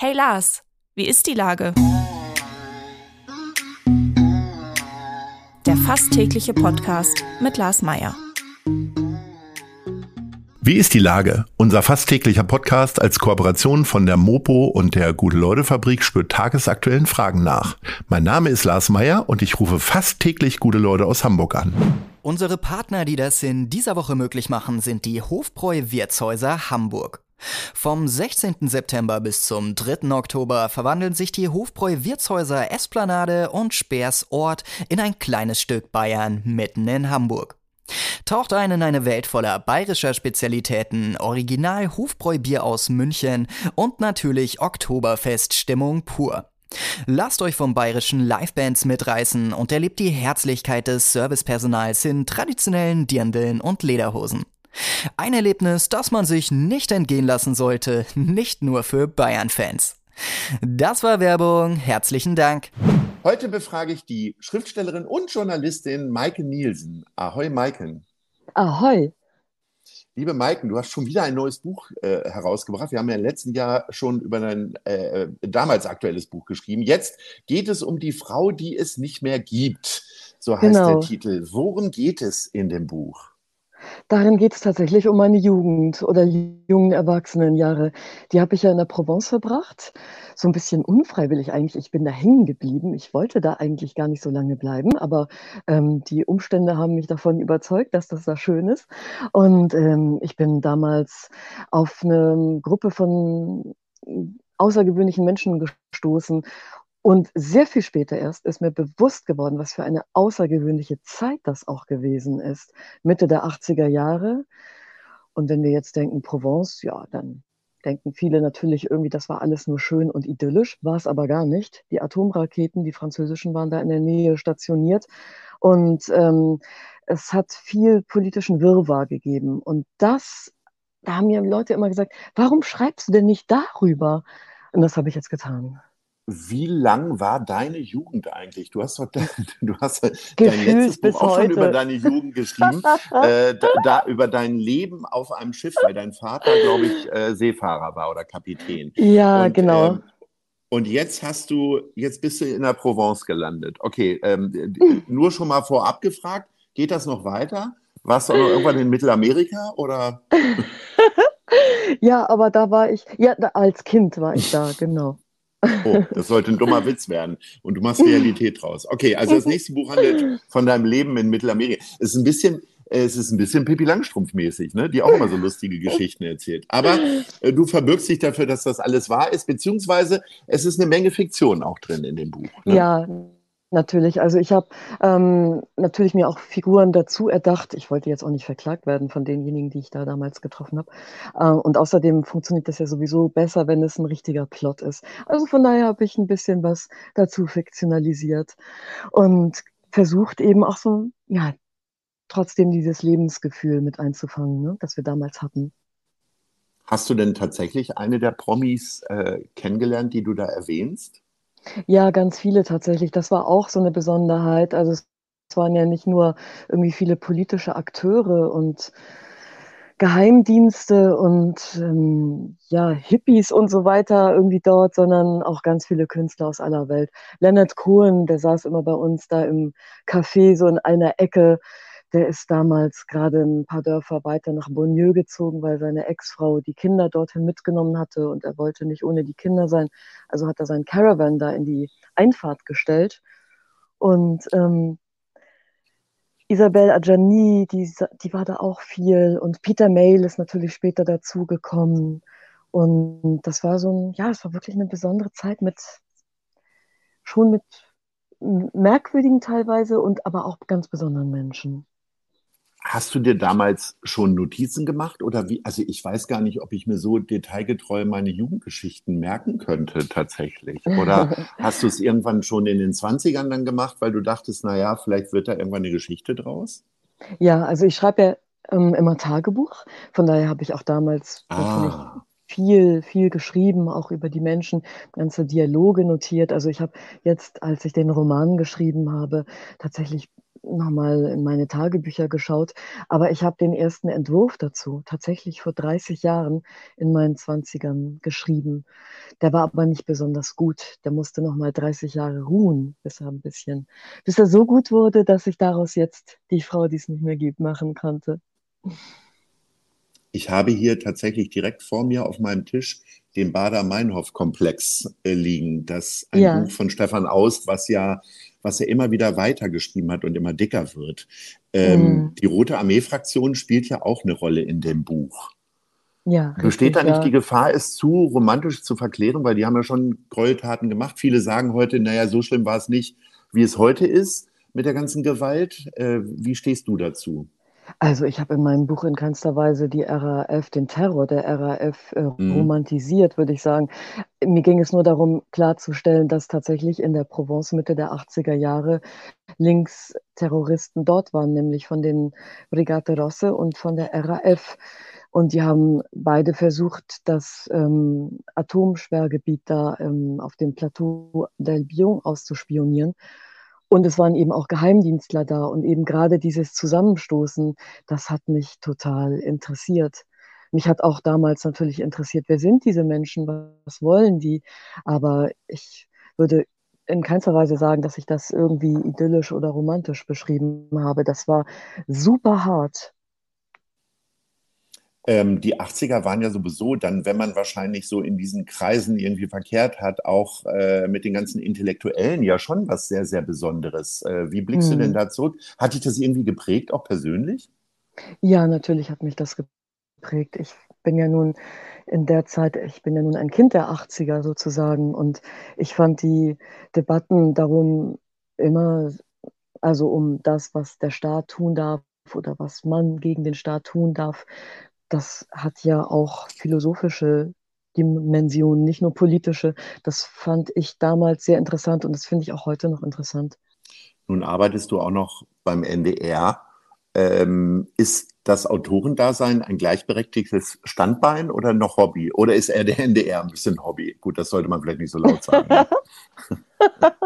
Hey Lars, wie ist die Lage? Der fast tägliche Podcast mit Lars Meier. Wie ist die Lage? Unser fast täglicher Podcast als Kooperation von der Mopo und der Gute-Leute-Fabrik spürt tagesaktuellen Fragen nach. Mein Name ist Lars Meier und ich rufe fast täglich gute Leute aus Hamburg an. Unsere Partner, die das in dieser Woche möglich machen, sind die Hofbräu Wirtshäuser Hamburg. Vom 16. September bis zum 3. Oktober verwandeln sich die Hofbräu Wirtshäuser Esplanade und Speersort in ein kleines Stück Bayern mitten in Hamburg. Taucht ein in eine Welt voller bayerischer Spezialitäten, Original Hofbräu-Bier aus München und natürlich Oktoberfest-Stimmung pur. Lasst euch vom bayerischen Livebands mitreißen und erlebt die Herzlichkeit des Servicepersonals in traditionellen Dirndeln und Lederhosen. Ein Erlebnis, das man sich nicht entgehen lassen sollte, nicht nur für Bayern-Fans. Das war Werbung. Herzlichen Dank. Heute befrage ich die Schriftstellerin und Journalistin Maike Nielsen. Ahoi, Maiken. Ahoi. Liebe Maiken, du hast schon wieder ein neues Buch äh, herausgebracht. Wir haben ja im letzten Jahr schon über dein äh, damals aktuelles Buch geschrieben. Jetzt geht es um die Frau, die es nicht mehr gibt. So heißt genau. der Titel. Worum geht es in dem Buch? Darin geht es tatsächlich um meine Jugend oder jungen Erwachsenenjahre. Die habe ich ja in der Provence verbracht, so ein bisschen unfreiwillig eigentlich. Ich bin da hängen geblieben. Ich wollte da eigentlich gar nicht so lange bleiben, aber ähm, die Umstände haben mich davon überzeugt, dass das da schön ist. Und ähm, ich bin damals auf eine Gruppe von außergewöhnlichen Menschen gestoßen und sehr viel später erst ist mir bewusst geworden, was für eine außergewöhnliche Zeit das auch gewesen ist. Mitte der 80er Jahre. Und wenn wir jetzt denken Provence, ja, dann denken viele natürlich irgendwie, das war alles nur schön und idyllisch, war es aber gar nicht. Die Atomraketen, die französischen, waren da in der Nähe stationiert und ähm, es hat viel politischen Wirrwarr gegeben. Und das, da haben mir Leute immer gesagt, warum schreibst du denn nicht darüber? Und das habe ich jetzt getan wie lang war deine Jugend eigentlich? Du hast, doch, du hast dein letztes Buch auch heute. schon über deine Jugend geschrieben, äh, da, da, über dein Leben auf einem Schiff, weil dein Vater, glaube ich, äh, Seefahrer war oder Kapitän. Ja, und, genau. Ähm, und jetzt hast du, jetzt bist du in der Provence gelandet. Okay, ähm, nur schon mal vorab gefragt, geht das noch weiter? Warst du auch noch irgendwann in Mittelamerika oder? ja, aber da war ich, ja, als Kind war ich da, genau. Oh, das sollte ein dummer Witz werden. Und du machst Realität draus. Okay, also das nächste Buch handelt von deinem Leben in Mittelamerika. Es ist ein bisschen, es ist ein bisschen Pippi Langstrumpf-mäßig, ne? die auch immer so lustige Geschichten erzählt. Aber äh, du verbirgst dich dafür, dass das alles wahr ist, beziehungsweise es ist eine Menge Fiktion auch drin in dem Buch. Ne? Ja, Natürlich, also ich habe ähm, natürlich mir auch Figuren dazu erdacht. Ich wollte jetzt auch nicht verklagt werden von denjenigen, die ich da damals getroffen habe. Äh, und außerdem funktioniert das ja sowieso besser, wenn es ein richtiger Plot ist. Also von daher habe ich ein bisschen was dazu fiktionalisiert und versucht eben auch so, ja, trotzdem dieses Lebensgefühl mit einzufangen, ne, das wir damals hatten. Hast du denn tatsächlich eine der Promis äh, kennengelernt, die du da erwähnst? Ja, ganz viele tatsächlich. Das war auch so eine Besonderheit. Also es waren ja nicht nur irgendwie viele politische Akteure und Geheimdienste und ähm, ja, Hippies und so weiter irgendwie dort, sondern auch ganz viele Künstler aus aller Welt. Leonard Cohen, der saß immer bei uns da im Café, so in einer Ecke der ist damals gerade ein paar Dörfer weiter nach Bonnieu gezogen, weil seine Ex-Frau die Kinder dorthin mitgenommen hatte und er wollte nicht ohne die Kinder sein. Also hat er sein Caravan da in die Einfahrt gestellt. Und ähm, Isabelle Adjani, die, die war da auch viel. Und Peter Mayle ist natürlich später dazugekommen. Und das war so ein, ja, es war wirklich eine besondere Zeit mit, schon mit merkwürdigen teilweise und aber auch ganz besonderen Menschen. Hast du dir damals schon Notizen gemacht oder wie? Also ich weiß gar nicht, ob ich mir so detailgetreu meine Jugendgeschichten merken könnte tatsächlich. Oder hast du es irgendwann schon in den 20ern dann gemacht, weil du dachtest, naja, vielleicht wird da irgendwann eine Geschichte draus? Ja, also ich schreibe ja ähm, immer Tagebuch. Von daher habe ich auch damals ah. Viel, viel geschrieben, auch über die Menschen, ganze Dialoge notiert. Also ich habe jetzt, als ich den Roman geschrieben habe, tatsächlich nochmal in meine Tagebücher geschaut, aber ich habe den ersten Entwurf dazu tatsächlich vor 30 Jahren in meinen 20ern geschrieben. Der war aber nicht besonders gut. Der musste nochmal 30 Jahre ruhen, bis er ein bisschen, bis er so gut wurde, dass ich daraus jetzt die Frau, die es nicht mehr gibt, machen konnte. Ich habe hier tatsächlich direkt vor mir auf meinem Tisch den Bader-Meinhof-Komplex äh, liegen. Das ein ja. Buch von Stefan Aust, was ja, was er immer wieder weitergeschrieben hat und immer dicker wird. Ähm, mhm. Die Rote Armee-Fraktion spielt ja auch eine Rolle in dem Buch. Ja, Besteht da nicht ja. die Gefahr, es zu romantisch zu verklären, weil die haben ja schon Gräueltaten gemacht. Viele sagen heute, naja, so schlimm war es nicht, wie es heute ist mit der ganzen Gewalt. Äh, wie stehst du dazu? Also ich habe in meinem Buch in keinster Weise die RAF, den Terror der RAF äh, mhm. romantisiert, würde ich sagen. Mir ging es nur darum, klarzustellen, dass tatsächlich in der Provence Mitte der 80er Jahre Linksterroristen dort waren, nämlich von den Brigate Rosse und von der RAF. Und die haben beide versucht, das ähm, Atomsperrgebiet da ähm, auf dem Plateau del Bion auszuspionieren. Und es waren eben auch Geheimdienstler da und eben gerade dieses Zusammenstoßen, das hat mich total interessiert. Mich hat auch damals natürlich interessiert, wer sind diese Menschen, was wollen die? Aber ich würde in keinster Weise sagen, dass ich das irgendwie idyllisch oder romantisch beschrieben habe. Das war super hart. Ähm, die 80er waren ja sowieso dann, wenn man wahrscheinlich so in diesen Kreisen irgendwie verkehrt hat, auch äh, mit den ganzen Intellektuellen ja schon was sehr, sehr Besonderes. Äh, wie blickst hm. du denn hm. da zurück? Hat dich das irgendwie geprägt, auch persönlich? Ja, natürlich hat mich das geprägt. Ich bin ja nun in der Zeit, ich bin ja nun ein Kind der 80er sozusagen und ich fand die Debatten darum immer, also um das, was der Staat tun darf oder was man gegen den Staat tun darf, das hat ja auch philosophische Dimensionen, nicht nur politische. Das fand ich damals sehr interessant und das finde ich auch heute noch interessant. Nun arbeitest du auch noch beim NDR. Ähm, ist das Autorendasein ein gleichberechtigtes Standbein oder noch Hobby? Oder ist er der NDR ein bisschen Hobby? Gut, das sollte man vielleicht nicht so laut sagen. Ne?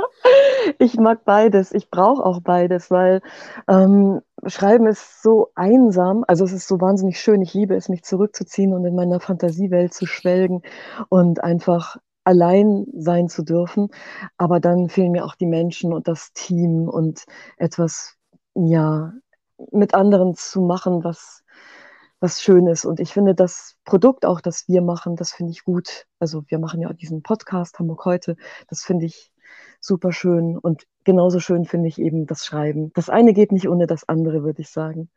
ich mag beides. Ich brauche auch beides, weil ähm, Schreiben ist so einsam. Also es ist so wahnsinnig schön. Ich liebe es, mich zurückzuziehen und in meiner Fantasiewelt zu schwelgen und einfach allein sein zu dürfen. Aber dann fehlen mir auch die Menschen und das Team und etwas, ja, mit anderen zu machen, was, was schön ist. Und ich finde das Produkt auch, das wir machen, das finde ich gut. Also wir machen ja diesen Podcast Hamburg heute. Das finde ich super schön. Und genauso schön finde ich eben das Schreiben. Das eine geht nicht ohne das andere, würde ich sagen.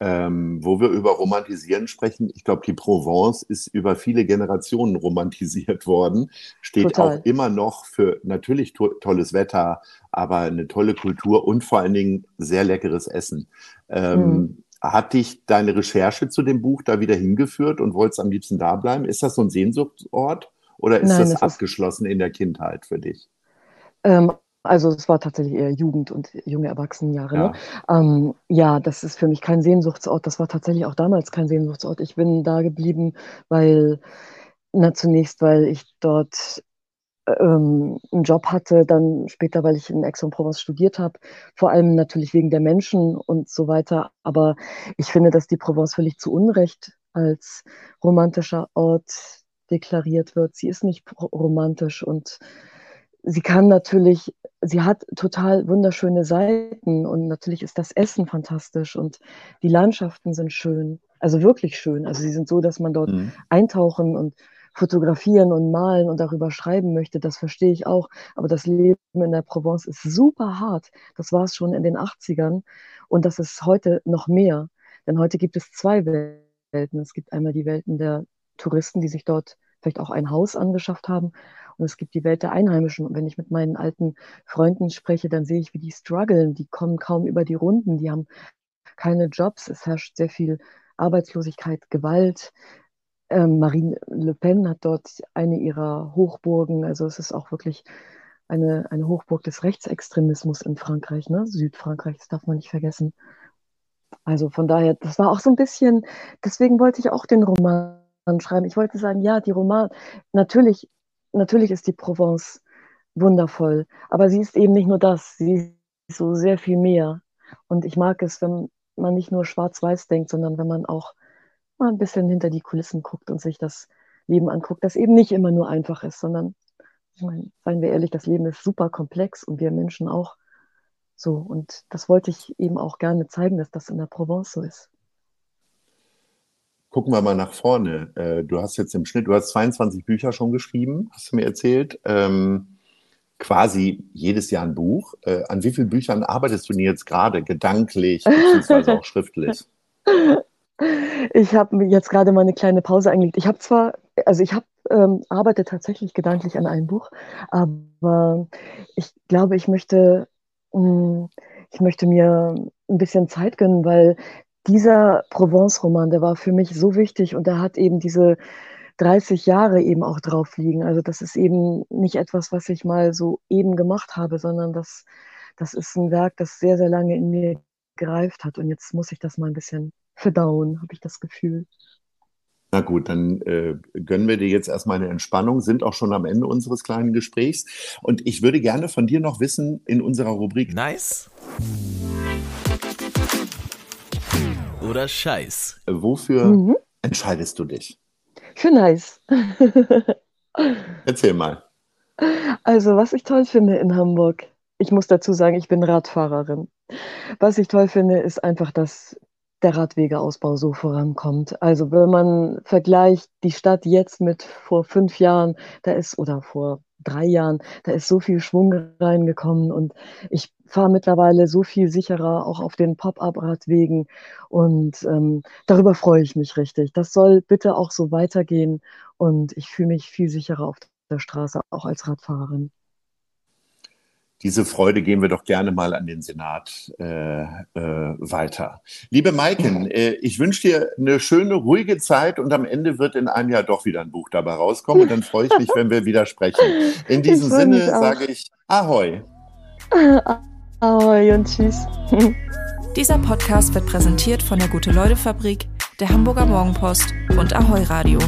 Ähm, wo wir über Romantisieren sprechen, ich glaube, die Provence ist über viele Generationen romantisiert worden, steht Total. auch immer noch für natürlich to tolles Wetter, aber eine tolle Kultur und vor allen Dingen sehr leckeres Essen. Ähm, hm. Hat dich deine Recherche zu dem Buch da wieder hingeführt und wolltest am liebsten da bleiben? Ist das so ein Sehnsuchtsort oder ist Nein, das abgeschlossen ist... in der Kindheit für dich? Ähm, also es war tatsächlich eher Jugend und junge Erwachsenenjahre. Ne? Ja. Ne? Ähm, ja, das ist für mich kein Sehnsuchtsort. Das war tatsächlich auch damals kein Sehnsuchtsort. Ich bin da geblieben, weil, na zunächst, weil ich dort ähm, einen Job hatte, dann später, weil ich in Aix-en-Provence studiert habe, vor allem natürlich wegen der Menschen und so weiter. Aber ich finde, dass die Provence völlig zu Unrecht als romantischer Ort deklariert wird. Sie ist nicht romantisch und sie kann natürlich, sie hat total wunderschöne Seiten und natürlich ist das Essen fantastisch und die Landschaften sind schön, also wirklich schön. Also sie sind so, dass man dort mhm. eintauchen und fotografieren und malen und darüber schreiben möchte, das verstehe ich auch. Aber das Leben in der Provence ist super hart. Das war es schon in den 80ern und das ist heute noch mehr. Denn heute gibt es zwei Welten. Es gibt einmal die Welten der Touristen, die sich dort vielleicht auch ein Haus angeschafft haben und es gibt die Welt der Einheimischen. Und wenn ich mit meinen alten Freunden spreche, dann sehe ich, wie die strugglen. Die kommen kaum über die Runden. Die haben keine Jobs. Es herrscht sehr viel Arbeitslosigkeit, Gewalt. Ähm, Marine Le Pen hat dort eine ihrer Hochburgen. Also es ist auch wirklich eine, eine Hochburg des Rechtsextremismus in Frankreich, ne? Südfrankreich, das darf man nicht vergessen. Also von daher, das war auch so ein bisschen, deswegen wollte ich auch den Roman schreiben. Ich wollte sagen, ja, die Roman, natürlich, natürlich ist die Provence wundervoll, aber sie ist eben nicht nur das, sie ist so sehr viel mehr. Und ich mag es, wenn man nicht nur schwarz-weiß denkt, sondern wenn man auch mal ein bisschen hinter die Kulissen guckt und sich das Leben anguckt, das eben nicht immer nur einfach ist, sondern, ich meine, seien wir ehrlich, das Leben ist super komplex und wir Menschen auch so. Und das wollte ich eben auch gerne zeigen, dass das in der Provence so ist. Gucken wir mal nach vorne. Äh, du hast jetzt im Schnitt, du hast 22 Bücher schon geschrieben, hast du mir erzählt. Ähm, quasi jedes Jahr ein Buch. Äh, an wie vielen Büchern arbeitest du denn jetzt gerade, gedanklich, beziehungsweise auch schriftlich? Ich habe jetzt gerade mal eine kleine Pause eingelegt. Ich habe zwar, also ich habe ähm, arbeite tatsächlich gedanklich an einem Buch, aber ich glaube, ich möchte, mh, hm, ich möchte mir ein bisschen Zeit gönnen, weil dieser Provence-Roman, der war für mich so wichtig und der hat eben diese 30 Jahre eben auch drauf liegen. Also das ist eben nicht etwas, was ich mal so eben gemacht habe, sondern das, das ist ein Werk, das sehr, sehr lange in mir gereift hat. Und jetzt muss ich das mal ein bisschen verdauen, habe ich das Gefühl. Na gut, dann äh, gönnen wir dir jetzt erstmal eine Entspannung, sind auch schon am Ende unseres kleinen Gesprächs. Und ich würde gerne von dir noch wissen in unserer Rubrik. Nice. Oder Scheiß. Wofür mhm. entscheidest du dich? Für nice. Erzähl mal. Also, was ich toll finde in Hamburg, ich muss dazu sagen, ich bin Radfahrerin. Was ich toll finde, ist einfach, dass der Radwegeausbau so vorankommt. Also wenn man vergleicht die Stadt jetzt mit vor fünf Jahren, da ist oder vor drei Jahren, da ist so viel Schwung reingekommen und ich fahre mittlerweile so viel sicherer auch auf den Pop-up-Radwegen und ähm, darüber freue ich mich richtig. Das soll bitte auch so weitergehen und ich fühle mich viel sicherer auf der Straße, auch als Radfahrerin diese Freude gehen wir doch gerne mal an den Senat äh, äh, weiter. Liebe Maiken, äh, ich wünsche dir eine schöne, ruhige Zeit und am Ende wird in einem Jahr doch wieder ein Buch dabei rauskommen und dann freue ich mich, wenn wir wieder sprechen. In diesem Sinne sage ich Ahoi. Ahoi und tschüss. Dieser Podcast wird präsentiert von der Gute-Leute-Fabrik, der Hamburger Morgenpost und Ahoi Radio.